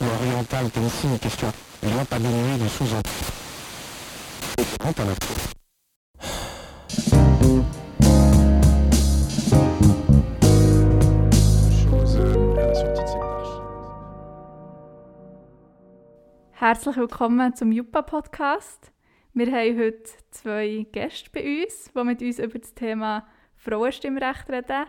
l'oriental aussi une question. Il doit pas diminuer de sous-entendre. Herzlich willkommen zum Juppa Podcast. Wir haben heute zwei Gäste bei uns, die mit uns über das Thema Frauenstimmrecht reden.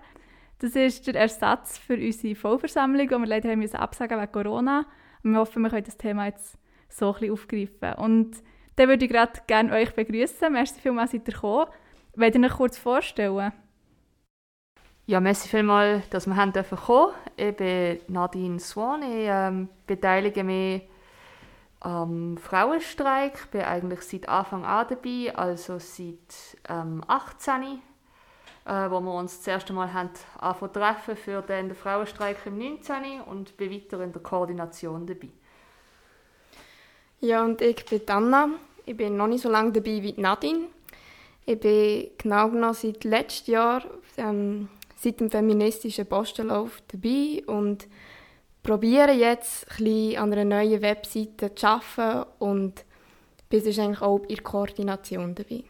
Das ist der Ersatz für unsere Vollversammlung, die wir leider haben müssen absagen wegen Corona. Und wir hoffen, wir können das Thema jetzt so ein aufgreifen. Und dann würde ich gerade gerne euch begrüßen. Merci vielmals, seid ihr gekommen. Wollt ihr euch kurz vorstellen? Ja, merci vielmals, dass wir haben kommen. Ich bin Nadine Swan. Ich ähm, beteilige mich am Frauenstreik. Ich bin eigentlich seit Anfang an dabei, also seit ähm, 18 äh, wo wir uns das erste Mal haben treffen für den Frauenstreik im 19. und bin weiter in der Koordination dabei. Ja, und ich bin Anna. Ich bin noch nicht so lange dabei wie Nadine. Ich bin genau genommen seit letztem Jahr, ähm, seit dem feministischen Postenlauf dabei und probiere jetzt ein an einer neuen Webseite zu arbeiten und bin eigentlich auch in der Koordination dabei.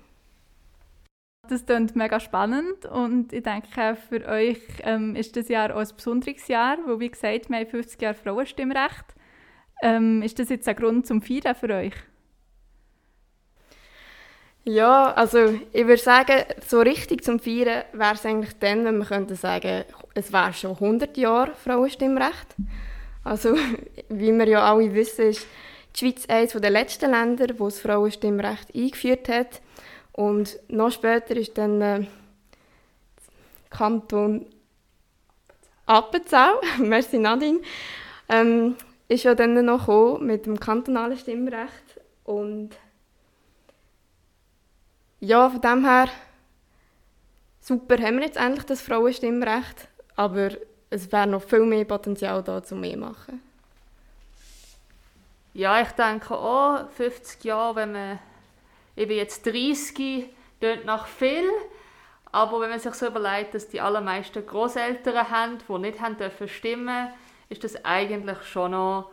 Das klingt mega spannend und ich denke, für euch ähm, ist das Jahr auch ein besonderes Jahr, weil wie gesagt, wir haben 50 Jahre Frauenstimmrecht. Ähm, ist das jetzt ein Grund zum Feiern für euch? Ja, also ich würde sagen, so richtig zum Feiern wäre es eigentlich dann, wenn wir könnten sagen, es wäre schon 100 Jahre Frauenstimmrecht. Also wie wir ja alle wissen, ist die Schweiz eines der letzten Länder, wo das Frauenstimmrecht eingeführt hat. Und noch später ist dann äh, Kanton Appenzell, merci Nadine, ähm, ist ja dann noch mit dem kantonalen Stimmrecht und ja, von dem her super haben wir jetzt endlich das Frauenstimmrecht, aber es wäre noch viel mehr Potenzial da, zu mehr machen. Ja, ich denke auch, 50 Jahre, wenn man bin jetzt 30, klingt nach viel, aber wenn man sich so überlegt, dass die allermeisten Großeltern haben, die nicht haben dürfen stimmen, ist das eigentlich schon noch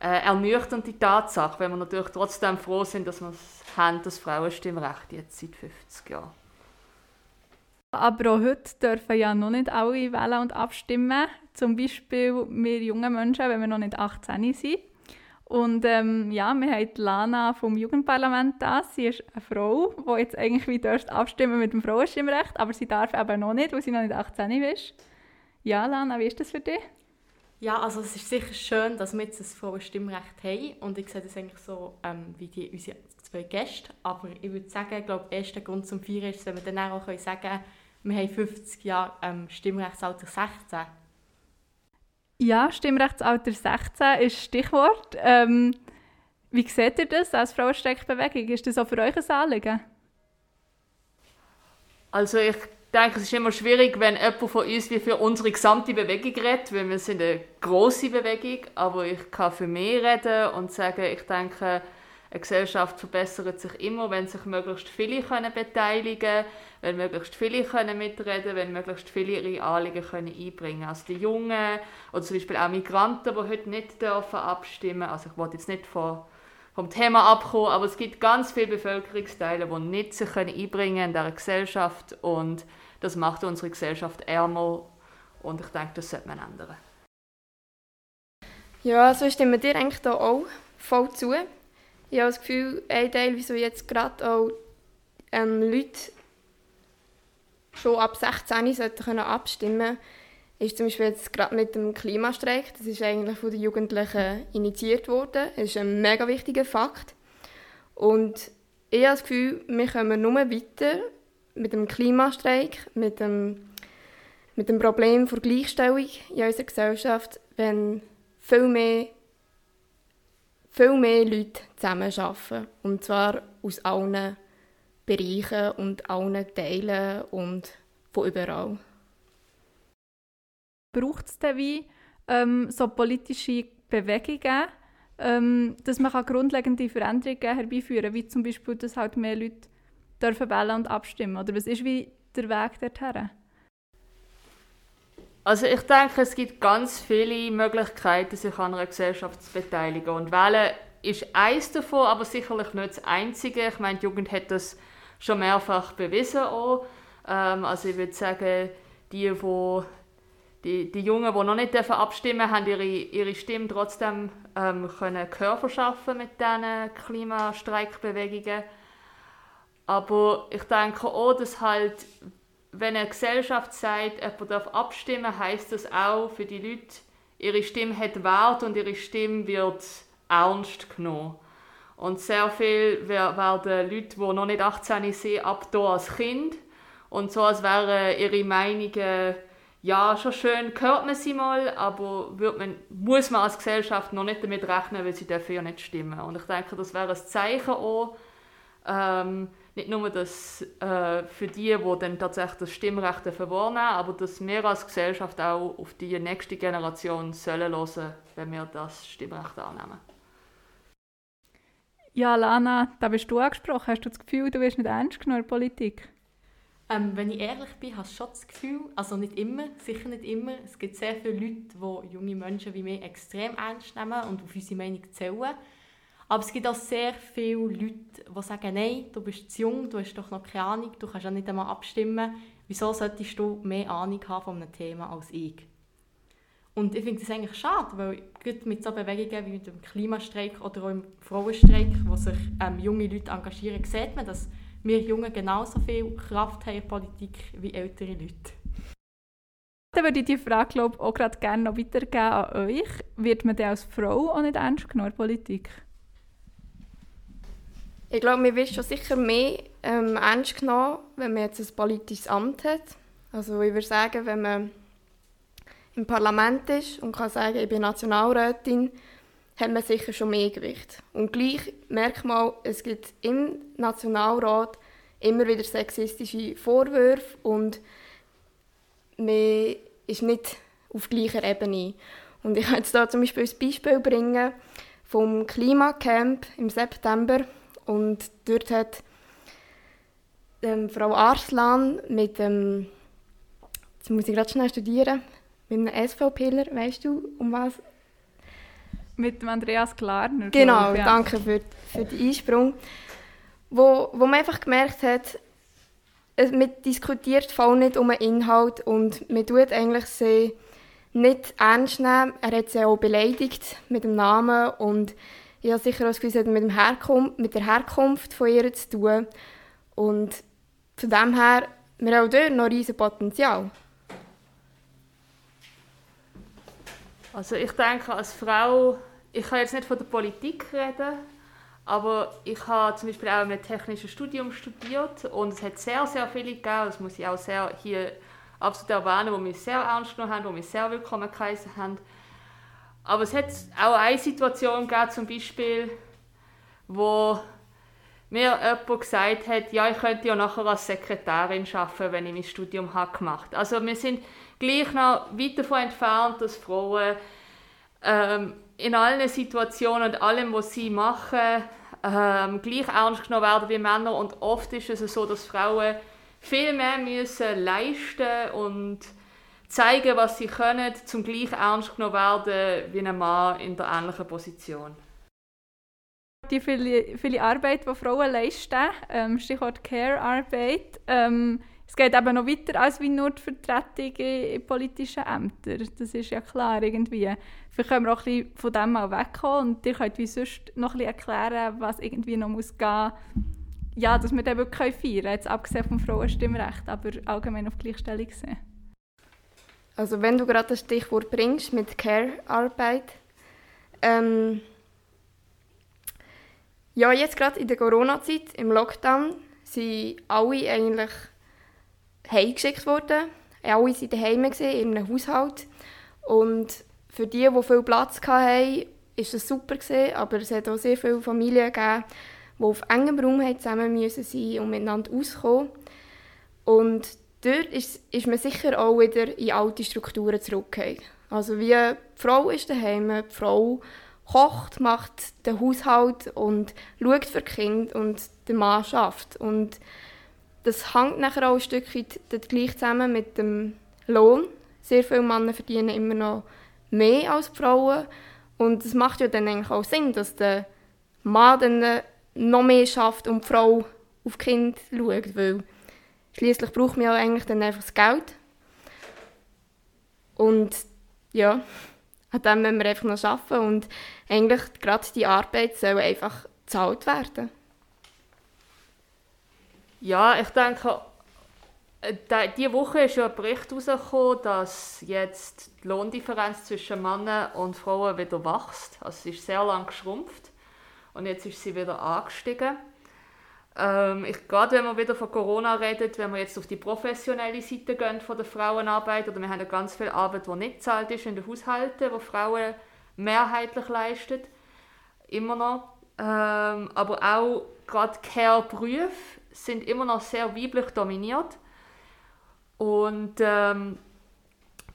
äh, ernüchternd Tatsache, wenn wir natürlich trotzdem froh sind, dass wir haben, das Frauenstimmrecht jetzt seit 50 Jahren. Aber auch heute dürfen ja noch nicht alle wählen und abstimmen. Zum Beispiel wir jungen Menschen, wenn wir noch nicht 18 sind. Und ähm, ja, wir haben Lana vom Jugendparlament da. Sie ist eine Frau, die jetzt eigentlich wie abstimmen mit dem Frauenstimmrecht, aber sie darf eben noch nicht, weil sie noch nicht 18 ist. Ja, Lana, wie ist das für dich? Ja, also es ist sicher schön, dass wir jetzt das Frauenstimmrecht haben und ich sehe das eigentlich so ähm, wie die, unsere zwei Gäste, aber ich würde sagen, ich glaube, der erste Grund zum Feiern ist, wenn wir dann auch sagen können, wir haben 50 Jahre ähm, Stimmrechtsalter 16 ja, Stimmrechtsalter 16 ist Stichwort. Ähm, wie seht ihr das als Frauenstreckbewegung? Ist das auch für euch ein Anliegen? Also ich denke, es ist immer schwierig, wenn jemand von uns wie für unsere gesamte Bewegung redet, weil wir sind eine große Bewegung, aber ich kann für mich reden und sagen, ich denke, eine Gesellschaft verbessert sich immer, wenn sich möglichst viele können beteiligen können, wenn möglichst viele können mitreden wenn möglichst viele ihre Anliegen können einbringen können. Also die Jungen oder zum Beispiel auch Migranten, die heute nicht dürfen abstimmen Also ich wollte jetzt nicht von, vom Thema abkommen, aber es gibt ganz viele Bevölkerungsteile, die nicht sich können einbringen in dieser Gesellschaft und das macht unsere Gesellschaft ärmer und ich denke, das sollte man ändern. Ja, so stimmen dir eigentlich da auch voll zu ich habe das Gefühl, ein Teil, wieso jetzt gerade auch ähm, Leute schon ab 16 sollten können abstimmen ist zum Beispiel jetzt gerade mit dem Klimastreik. Das ist eigentlich von den Jugendlichen initiiert worden. Das ist ein mega wichtiger Fakt. Und ich habe das Gefühl, wir kommen nur weiter mit dem Klimastreik, mit dem, mit dem Problem der Gleichstellung in unserer Gesellschaft, wenn viel mehr viel mehr Leute zusammenarbeiten. Und zwar aus allen Bereichen und allen Teilen und von überall. Braucht es denn wie ähm, so politische Bewegungen, ähm, dass man grundlegende Veränderungen herbeiführen kann, wie zum Beispiel, dass halt mehr Leute dürfen wählen und abstimmen? Oder was ist wie der Weg dorthin? Also ich denke, es gibt ganz viele Möglichkeiten, sich an einer Gesellschaft zu beteiligen. Und Wählen ist eins davon, aber sicherlich nicht das Einzige. Ich meine, die Jugend hat das schon mehrfach bewiesen auch. Ähm, also ich würde sagen, die, wo die, die Jungen, die noch nicht dürfen abstimmen haben ihre, ihre Stimme trotzdem ähm, können Gehör verschaffen mit diesen Klimastreikbewegungen. Aber ich denke auch, dass halt, wenn eine Gesellschaft sagt, jemand darf abstimmen, heißt das auch für die Leute, ihre Stimme hat Wert und ihre Stimme wird ernst genommen. Und sehr viel werden Leute, die noch nicht 18 sind, ab hier als Kind. Und so, als wären ihre Meinungen, ja, schon schön, hört man sie mal, aber wird man, muss man als Gesellschaft noch nicht damit rechnen, weil sie dafür nicht stimmen. Und ich denke, das wäre ein Zeichen auch, ähm, nicht nur das, äh, für die, die dann tatsächlich das Stimmrecht wahrnehmen, aber dass wir als Gesellschaft auch auf die nächste Generation sollen hören, wenn wir das Stimmrecht annehmen. Ja, Lana, da bist du angesprochen. Hast du das Gefühl, du wirst nicht ernst genommen in der Politik? Ähm, wenn ich ehrlich bin, habe ich schon das Gefühl, also nicht immer, sicher nicht immer, es gibt sehr viele Leute, die junge Menschen wie mich extrem ernst nehmen und auf unsere Meinung zählen. Aber es gibt auch sehr viele Leute, die sagen, nein, du bist zu jung, du hast doch noch keine Ahnung, du kannst ja nicht einmal abstimmen. Wieso solltest du mehr Ahnung haben von einem Thema als ich? Und ich finde das eigentlich schade, weil gerade mit so Bewegungen wie mit dem Klimastreik oder auch im Frauenstreik, wo sich ähm, junge Leute engagieren, sieht man, dass wir Jungen genauso viel Kraft haben in Politik wie ältere Leute. Dann würde ich die Frage glaub, auch gerade gerne noch weitergeben an euch. Wird man denn als Frau auch nicht ernst genommen in Politik? Ich glaube, man wird schon sicher mehr ähm, ernst genommen, wenn man jetzt ein politisches Amt hat. Also ich würde sagen, wenn man im Parlament ist und kann sagen, ich bin Nationalrätin, hat man sicher schon mehr Gewicht. Und gleich merkt man, es gibt im Nationalrat immer wieder sexistische Vorwürfe und man ist nicht auf gleicher Ebene. Und ich kann jetzt da zum Beispiel ein Beispiel bringen vom Klimacamp im September. Und dort hat ähm, Frau Arslan mit dem, jetzt muss ich gerade schnell studieren, mit einem SVPler, weißt du, um was mit dem Andreas Klarner. Genau, ja. danke für, für den Einsprung. Wo, wo man einfach gemerkt hat, man diskutiert voll nicht um den Inhalt und man tut eigentlich sie nicht ernst nehmen. Er hat sie auch beleidigt mit dem Namen und ich habe sicher auch das Gefühl, mit, dem Herkunft, mit der Herkunft von ihr zu tun. Und von dem her, wir haben auch dort noch riesen Potenzial. Also ich denke, als Frau, ich kann jetzt nicht von der Politik reden, aber ich habe zum Beispiel auch in einem technischen Studium studiert und es hat sehr, sehr viele gegeben, das muss ich auch sehr hier absolut erwähnen, die mich sehr ernst genommen haben, die mich sehr willkommen geheißen haben. Aber es hat auch eine Situation gegeben, zum Beispiel, wo mir jemand gesagt hat, ja, ich könnte ja nachher als Sekretärin arbeiten, wenn ich mein Studium habe gemacht habe. Also wir sind gleich noch weit davon entfernt, dass Frauen ähm, in allen Situationen und allem, was sie machen, ähm, gleich ernst genommen werden wie Männer. Und oft ist es so, dass Frauen viel mehr müssen leisten und zeigen, was sie können, zum gleich ernst genommen werden wie ein Mann in der ähnlichen Position. Die viele, viele Arbeit, die Frauen leisten, ähm, Stichwort Care-Arbeit, ähm, es geht eben noch weiter als wie nur die Vertretung in, in politischen Ämtern. Das ist ja klar irgendwie. Vielleicht können wir auch ein bisschen von dem mal wegkommen und ihr könnt wie sonst noch ein bisschen erklären, was irgendwie noch muss gehen ja, dass wir den wirklich feiern können, jetzt abgesehen vom Frauenstimmrecht, aber allgemein auf Gleichstellung sehen. Also wenn du gerade das Stichwort bringst mit Care-Arbeit, ähm, ja, jetzt gerade in der Corona-Zeit, im Lockdown, sind alle eigentlich heimgeschickt worden. Alle waren daheim, in einem Haushalt. Und für die, die viel Platz hatten, war es super, aber es hat auch sehr viele Familien gegeben, die auf engem Raum zusammen müssen sein und miteinander auskommen. Und dort ist, ist man sicher auch wieder in alte Strukturen zurückgekehrt. Also wie die Frau ist daheim, die Frau kocht, macht den Haushalt und schaut für die Kinder und der Mann schafft. Und das hängt nachher auch ein Stück weit gleich zusammen mit dem Lohn. sehr viele Männer verdienen immer noch mehr als Frauen. Und es macht ja dann eigentlich auch Sinn, dass der Mann dann noch mehr schafft und die Frau auf die Kinder schaut, weil schließlich braucht man ja eigentlich dann einfach das Geld. Und ja, an dem müssen wir einfach noch arbeiten und eigentlich gerade die Arbeit soll einfach gezahlt werden. Ja, ich denke, äh, diese Woche ist ja ein Bericht herausgekommen, dass jetzt die Lohndifferenz zwischen Männern und Frauen wieder wächst. Also sie ist sehr lang geschrumpft und jetzt ist sie wieder angestiegen. Ähm, ich, gerade wenn man wieder von Corona redet, wenn wir jetzt auf die professionelle Seite gehen von der Frauenarbeit, oder wir haben ja ganz viel Arbeit, die nicht zahlt ist in den Haushalten, wo Frauen mehrheitlich leisten, immer noch. Ähm, aber auch gerade Care-Berufe sind immer noch sehr weiblich dominiert. Und ähm,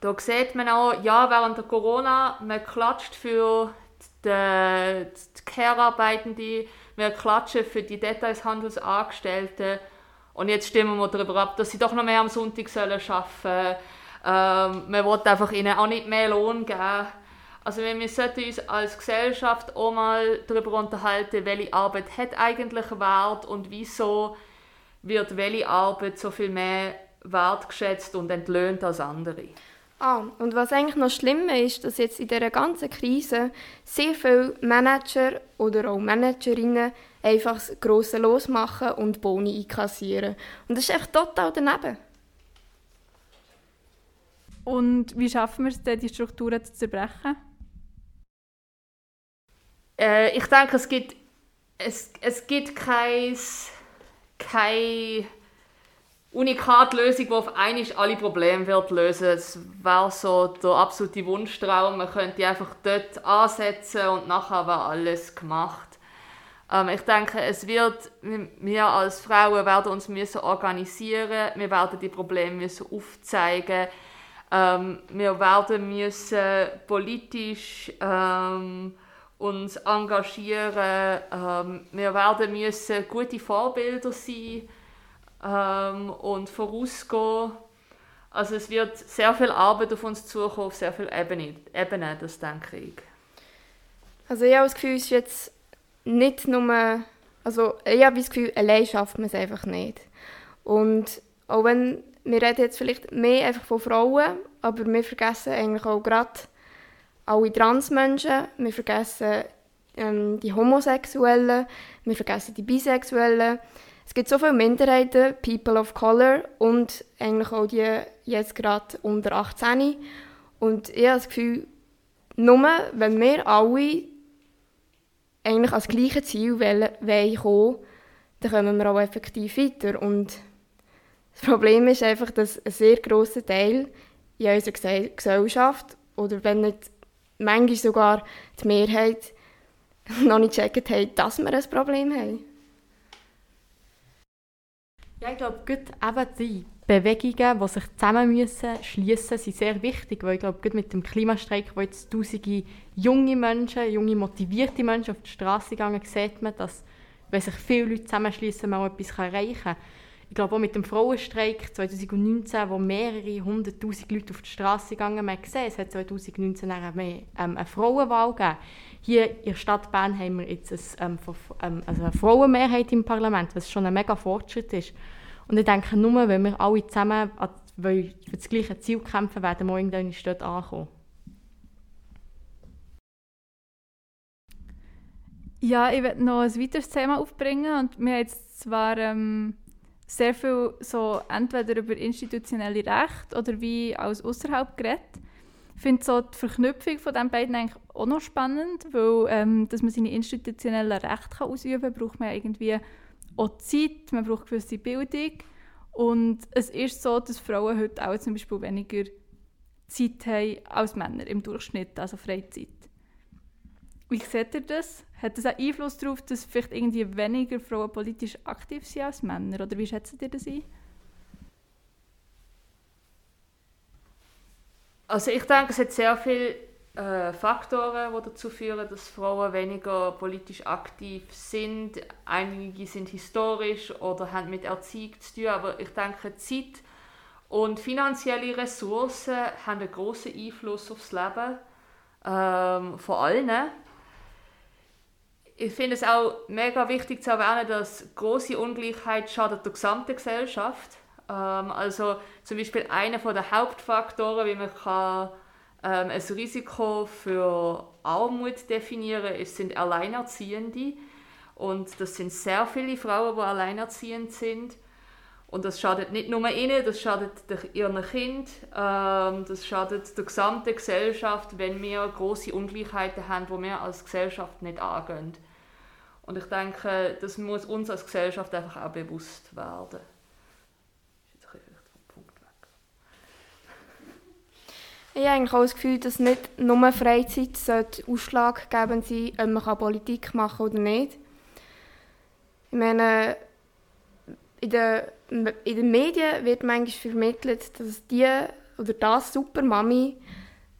da sieht man auch, ja, während der Corona, man klatscht für die, die Care-Arbeitenden, wir klatschen für die Detailhandelsangestellten und jetzt stimmen wir darüber ab, dass sie doch noch mehr am Sonntag arbeiten sollen. Ähm, man will einfach ihnen auch nicht mehr Lohn geben. Also wir sollten uns als Gesellschaft auch mal darüber unterhalten, welche Arbeit hat eigentlich Wert und wieso wird welche Arbeit so viel mehr wertgeschätzt und entlöhnt als andere. Ah, und was eigentlich noch schlimmer ist, dass jetzt in dieser ganzen Krise sehr viele Manager oder auch Managerinnen einfach das grosse Los machen und Boni einkassieren. Und das ist echt total daneben. Und wie schaffen wir es denn, die Strukturen zu zerbrechen? Äh, ich denke, es gibt, es, es gibt kein, kein Unikatlösung, die auf einmal alle Probleme wird lösen. Es wäre so der absolute Wunschtraum. Man könnte einfach dort ansetzen und nachher wäre alles gemacht. Ähm, ich denke, es wird, wir als Frauen werden uns müssen organisieren, wir werden die Probleme müssen aufzeigen, ähm, wir werden müssen politisch ähm, uns engagieren, ähm, wir werden müssen gute Vorbilder sein ähm, und vorausgehen. Also es wird sehr viel Arbeit auf uns zukommen, auf sehr viele Ebenen, Ebenen das denke ich. Also ich habe das Gefühl, es ist jetzt nicht nur, also ich habe das Gefühl, allein schafft man es einfach nicht. Und auch wenn, wir reden jetzt vielleicht mehr einfach von Frauen, aber wir vergessen eigentlich auch gerade alle Transmenschen, wir vergessen ähm, die Homosexuellen, wir vergessen die Bisexuellen, es gibt so viele Minderheiten, People of Color und eigentlich auch die jetzt gerade unter 18. Und ich habe das Gefühl, nur wenn wir alle eigentlich ans gleiche Ziel wollen kommen, dann kommen wir auch effektiv weiter. Und das Problem ist einfach, dass ein sehr grosser Teil in unserer Gesellschaft, oder wenn nicht manchmal sogar die Mehrheit, noch nicht gecheckt haben, dass wir ein Problem haben. Ja, ich glaube, eben die Bewegungen, die sich zusammen müssen schließen, sind sehr wichtig, weil ich glaube, mit dem Klimastreik, wo jetzt tausende junge Menschen, junge motivierte Menschen auf die Straße gegangen, sieht man, dass wenn sich viele Leute zusammenschließen, man auch etwas erreichen kann. Ich glaube auch mit dem Frauenstreik 2019, wo mehrere hunderttausend Leute auf die Straße gegangen sind, gesehen, es hat 2019 mehr, ähm, eine Frauenwahl gegeben. Hier in der Stadt Bern haben wir jetzt ein, ähm, ähm, also eine Frauenmehrheit im Parlament, was schon ein mega Fortschritt ist. Und ich denke, nur wenn wir alle zusammen für das gleiche Ziel kämpfen, werden wir irgendwann dort ankommen. Ja, ich werde noch ein weiteres Thema aufbringen und wir haben jetzt zwar ähm, sehr viel so entweder über institutionelle Recht oder wie aus außerhalb geredet. Ich finde so die Verknüpfung von den beiden eigentlich auch noch spannend, weil ähm, dass man seine institutionellen Rechte ausüben kann, braucht man irgendwie auch Zeit, man braucht gewisse Bildung. Und es ist so, dass Frauen heute auch zum Beispiel weniger Zeit haben als Männer im Durchschnitt, also Freizeit. Wie seht ihr das? Hat das einen Einfluss darauf, dass vielleicht irgendwie weniger Frauen politisch aktiv sind als Männer? Oder wie schätzt ihr das ein? Also ich denke, es hat sehr viele äh, Faktoren, die dazu führen, dass Frauen weniger politisch aktiv sind. Einige sind historisch oder haben mit Erziehung zu tun, aber ich denke, Zeit Und finanzielle Ressourcen haben einen grossen Einfluss aufs Leben ähm, von allen. Ich finde es auch mega wichtig zu erwähnen, dass große Ungleichheit schadet der gesamten Gesellschaft. Ähm, also zum Beispiel einer der Hauptfaktoren, wie man kann, ähm, ein Risiko für Armut definieren kann, sind Alleinerziehende. Und das sind sehr viele Frauen, die alleinerziehend sind. Und das schadet nicht nur ihnen, das schadet ihren Kind, ähm, das schadet der gesamten Gesellschaft, wenn wir große Ungleichheiten haben, die wir als Gesellschaft nicht angehen. Und ich denke, das muss uns als Gesellschaft einfach auch bewusst werden. Ich habe eigentlich auch das Gefühl, dass nicht nur Freizeit ausschlaggebend sein sollte, ob man Politik machen kann oder nicht. Ich meine, in den, in den Medien wird manchmal vermittelt, dass die oder das Supermami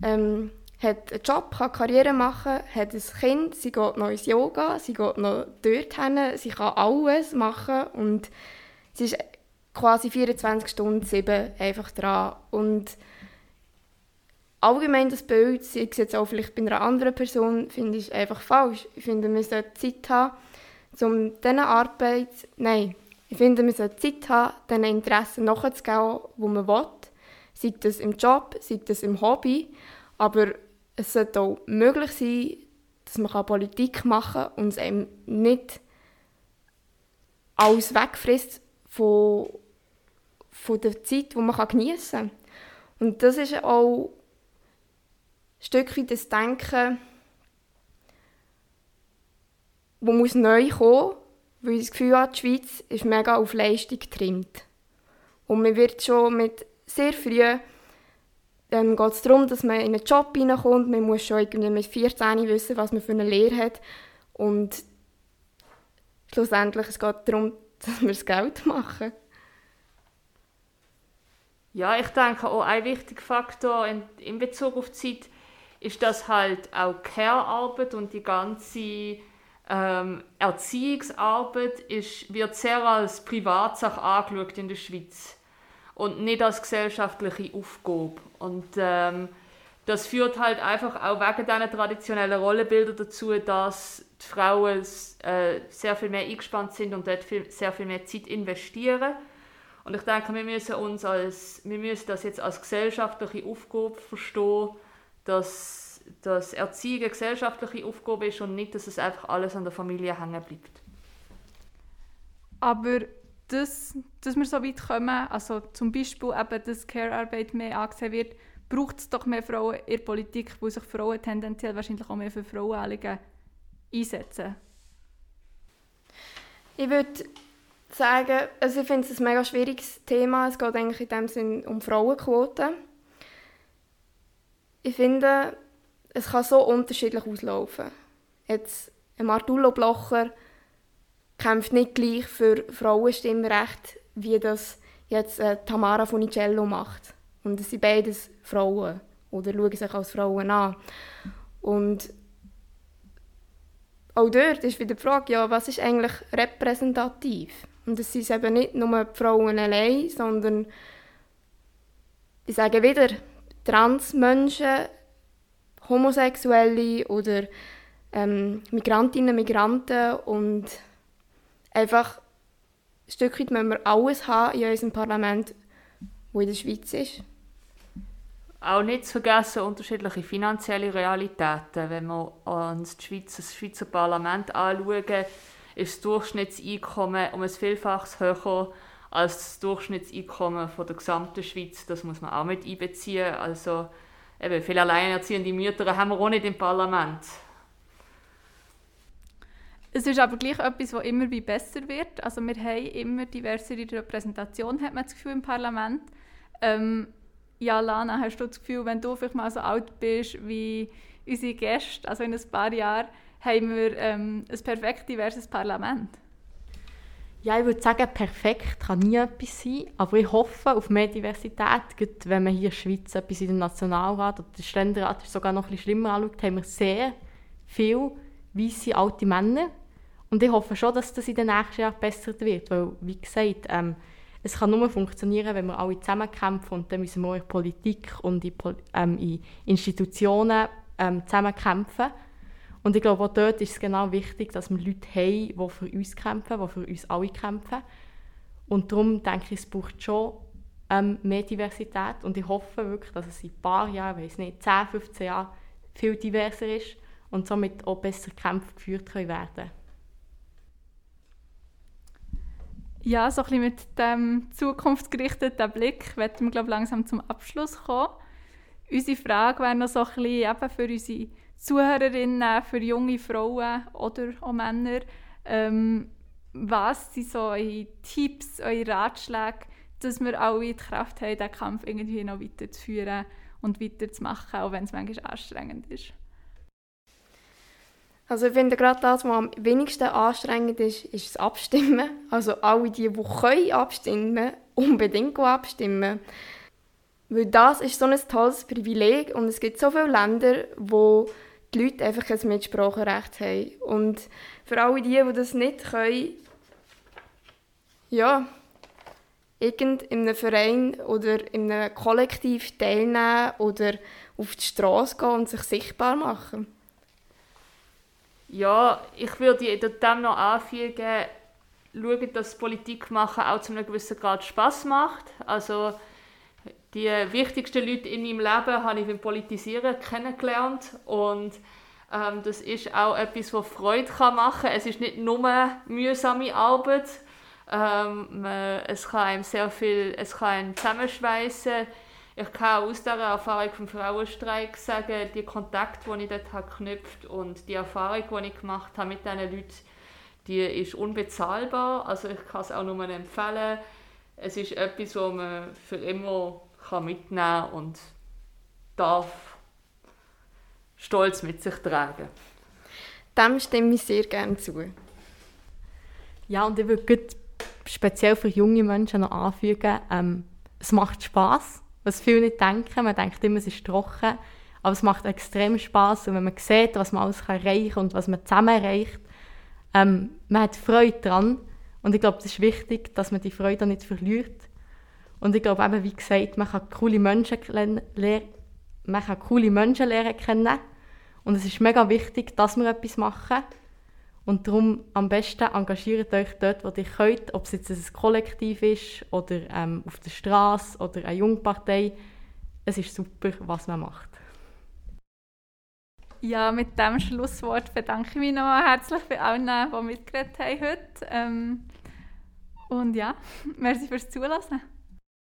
ähm, hat einen Job, kann Karriere machen, hat ein Kind, sie geht noch ins Yoga, sie geht noch dorthin, sie kann alles machen und sie ist quasi 24 Stunden, 7 einfach dran. Und allgemein das Bild, sei es jetzt auch vielleicht bei einer anderen Person, finde ich einfach falsch. Ich finde, man sollte Zeit haben, um diese Arbeit, nein, ich finde, man sollte Zeit haben, diesen Interessen nachzugehen, die man will. Sei das im Job, sei das im Hobby. Aber es sollte auch möglich sein, dass man Politik machen kann und es einem nicht alles wegfrisst von, von der Zeit, die man geniessen kann. Und das ist auch ein Stück weit das Denken, das muss neu kommen weil ich das Gefühl habe, die Schweiz ist mega auf Leistung getrimmt. Und man wird schon mit sehr früh ähm, geht es darum, dass man in einen Job hineinkommt. Man muss schon irgendwie mit 14 wissen, was man für eine Lehre hat. Und schlussendlich es geht darum, dass wir das Geld machen. Ja, ich denke auch ein wichtiger Faktor in, in Bezug auf die Zeit ist, dass halt auch Care-Arbeit und die ganze ähm, Erziehungsarbeit ist, wird sehr als Privatsache angeschaut in der Schweiz und nicht als gesellschaftliche Aufgabe. Und ähm, das führt halt einfach auch wegen diesen traditionellen Rollenbilder dazu, dass die Frauen äh, sehr viel mehr eingespannt sind und dort viel, sehr viel mehr Zeit investieren. Und ich denke, wir müssen, uns als, wir müssen das jetzt als gesellschaftliche Aufgabe verstehen, dass dass Erziehung eine gesellschaftliche Aufgabe ist und nicht, dass es einfach alles an der Familie hängen bleibt. Aber das, dass wir so weit kommen, also zum Beispiel eben, dass Care-Arbeit mehr angesehen wird, braucht es doch mehr Frauen in der Politik, wo sich Frauen tendenziell wahrscheinlich auch mehr für Frauenanliegen einsetzen. Ich würde sagen, also ich finde es ein mega schwieriges Thema. Es geht eigentlich in dem Sinn um Frauenquoten. Ich finde, es kann so unterschiedlich auslaufen. Jetzt Martullo Blocher kämpft nicht gleich für Frauenstimmrecht, wie das jetzt äh, Tamara Funicello macht. Und es sind beides Frauen oder schauen sich als Frauen an. Und auch dort ist wieder die Frage, ja, was ist eigentlich repräsentativ? Und es sind eben nicht nur die Frauen allein, sondern ich sage wieder, Transmenschen Homosexuelle oder ähm, Migrantinnen, Migranten und einfach ein Stück weit müssen wir alles haben in unserem Parlament, wo in der Schweiz ist. Auch nicht zu vergessen unterschiedliche finanzielle Realitäten. Wenn wir uns das Schweizer, das Schweizer Parlament anschauen, ist das Durchschnittseinkommen um ein Vielfaches höher als das Durchschnittseinkommen von der gesamten Schweiz. Das muss man auch mit einbeziehen. Also eben, viele alleinerziehende Mütter haben wir auch nicht im Parlament. Es ist aber gleich etwas, das immer besser wird. Also wir haben immer diversere Repräsentation, hat man das Gefühl, im Parlament. Ähm, ja, Lana, hast du das Gefühl, wenn du vielleicht mal so alt bist wie unsere Gäste, also in ein paar Jahren, haben wir ähm, ein perfekt diverses Parlament? Ja, ich würde sagen, perfekt kann nie etwas sein, aber ich hoffe auf mehr Diversität. Gerade wenn man hier in der Schweiz etwas in den Nationalrat oder den Ständerat sogar noch ein bisschen schlimmer anschaut, haben wir sehr viele weiße alte Männer. Und ich hoffe schon, dass das in den nächsten Jahren besser wird, weil, wie gesagt, ähm, es kann nur funktionieren, wenn wir alle zusammenkämpfen und dann müssen wir in Politik und in, ähm, in Institutionen ähm, zusammenkämpfen. Und ich glaube, auch dort ist es genau wichtig, dass wir Leute haben, die für uns kämpfen, die für uns alle kämpfen. Und darum denke ich, es braucht schon ähm, mehr Diversität und ich hoffe wirklich, dass es in ein paar Jahren, weiß nicht, 10, 15 Jahren viel diverser ist und somit auch besser Kämpfe geführt können werden Ja, so ein bisschen mit dem zukunftsgerichteten Blick werden wir glaube langsam zum Abschluss kommen. Unsere Frage wäre noch so ein bisschen eben für unsere Zuhörerinnen, für junge Frauen oder auch Männer, ähm, was sind so eure Tipps, eure Ratschläge, dass wir alle die Kraft haben, diesen Kampf irgendwie noch weiterzuführen und weiterzumachen, auch wenn es manchmal anstrengend ist? Also ich finde gerade das, was am wenigsten anstrengend ist, ist das Abstimmen. Also alle die, die können abstimmen, unbedingt abstimmen. Weil das ist so ein tolles Privileg und es gibt so viele Länder, wo die Leute einfach ein Mitspracherecht haben. Und für alle die, die das nicht können, ja, irgend in einem Verein oder in einem Kollektiv teilnehmen oder auf die Straße gehen und sich sichtbar machen. Ja, ich würde dem noch anfügen, schauen, dass Politik machen auch zu einem gewissen Grad Spaß macht. Also die wichtigsten Leute in meinem Leben habe ich beim Politisieren kennengelernt und ähm, das ist auch etwas, was Freude machen kann. Es ist nicht nur mühsame Arbeit, ähm, es kann einem sehr viel, es kann einen zusammenschweissen ich kann aus dieser Erfahrung vom Frauenstreik sagen, die Kontakte, die ich dort habe geknüpft und die Erfahrung, die ich gemacht habe mit diesen Leuten, die ist unbezahlbar. Also ich kann es auch nur empfehlen. Es ist etwas, was man für immer kann mitnehmen kann und darf stolz mit sich tragen. Dem stimme ich sehr gerne zu. Ja, und ich würde speziell für junge Menschen noch anfügen, ähm, es macht Spaß was viele nicht denken. Man denkt immer, es ist trocken, aber es macht extrem Spaß und wenn man sieht, was man alles erreichen kann und was man zusammen erreicht, ähm, man hat Freude daran und ich glaube, es ist wichtig, dass man die Freude nicht verliert. Und ich glaube eben, wie gesagt, man kann coole Menschen man kann coole Menschen lernen kennen und es ist mega wichtig, dass wir etwas machen und darum am besten engagiert euch dort, wo ihr könnt, ob es jetzt ein Kollektiv ist oder ähm, auf der Straße oder eine Jungpartei. Es ist super, was man macht. Ja, mit diesem Schlusswort bedanke ich mich noch herzlich bei allen, die mitgeredet haben heute. Ähm, und ja, merci fürs Zulassen.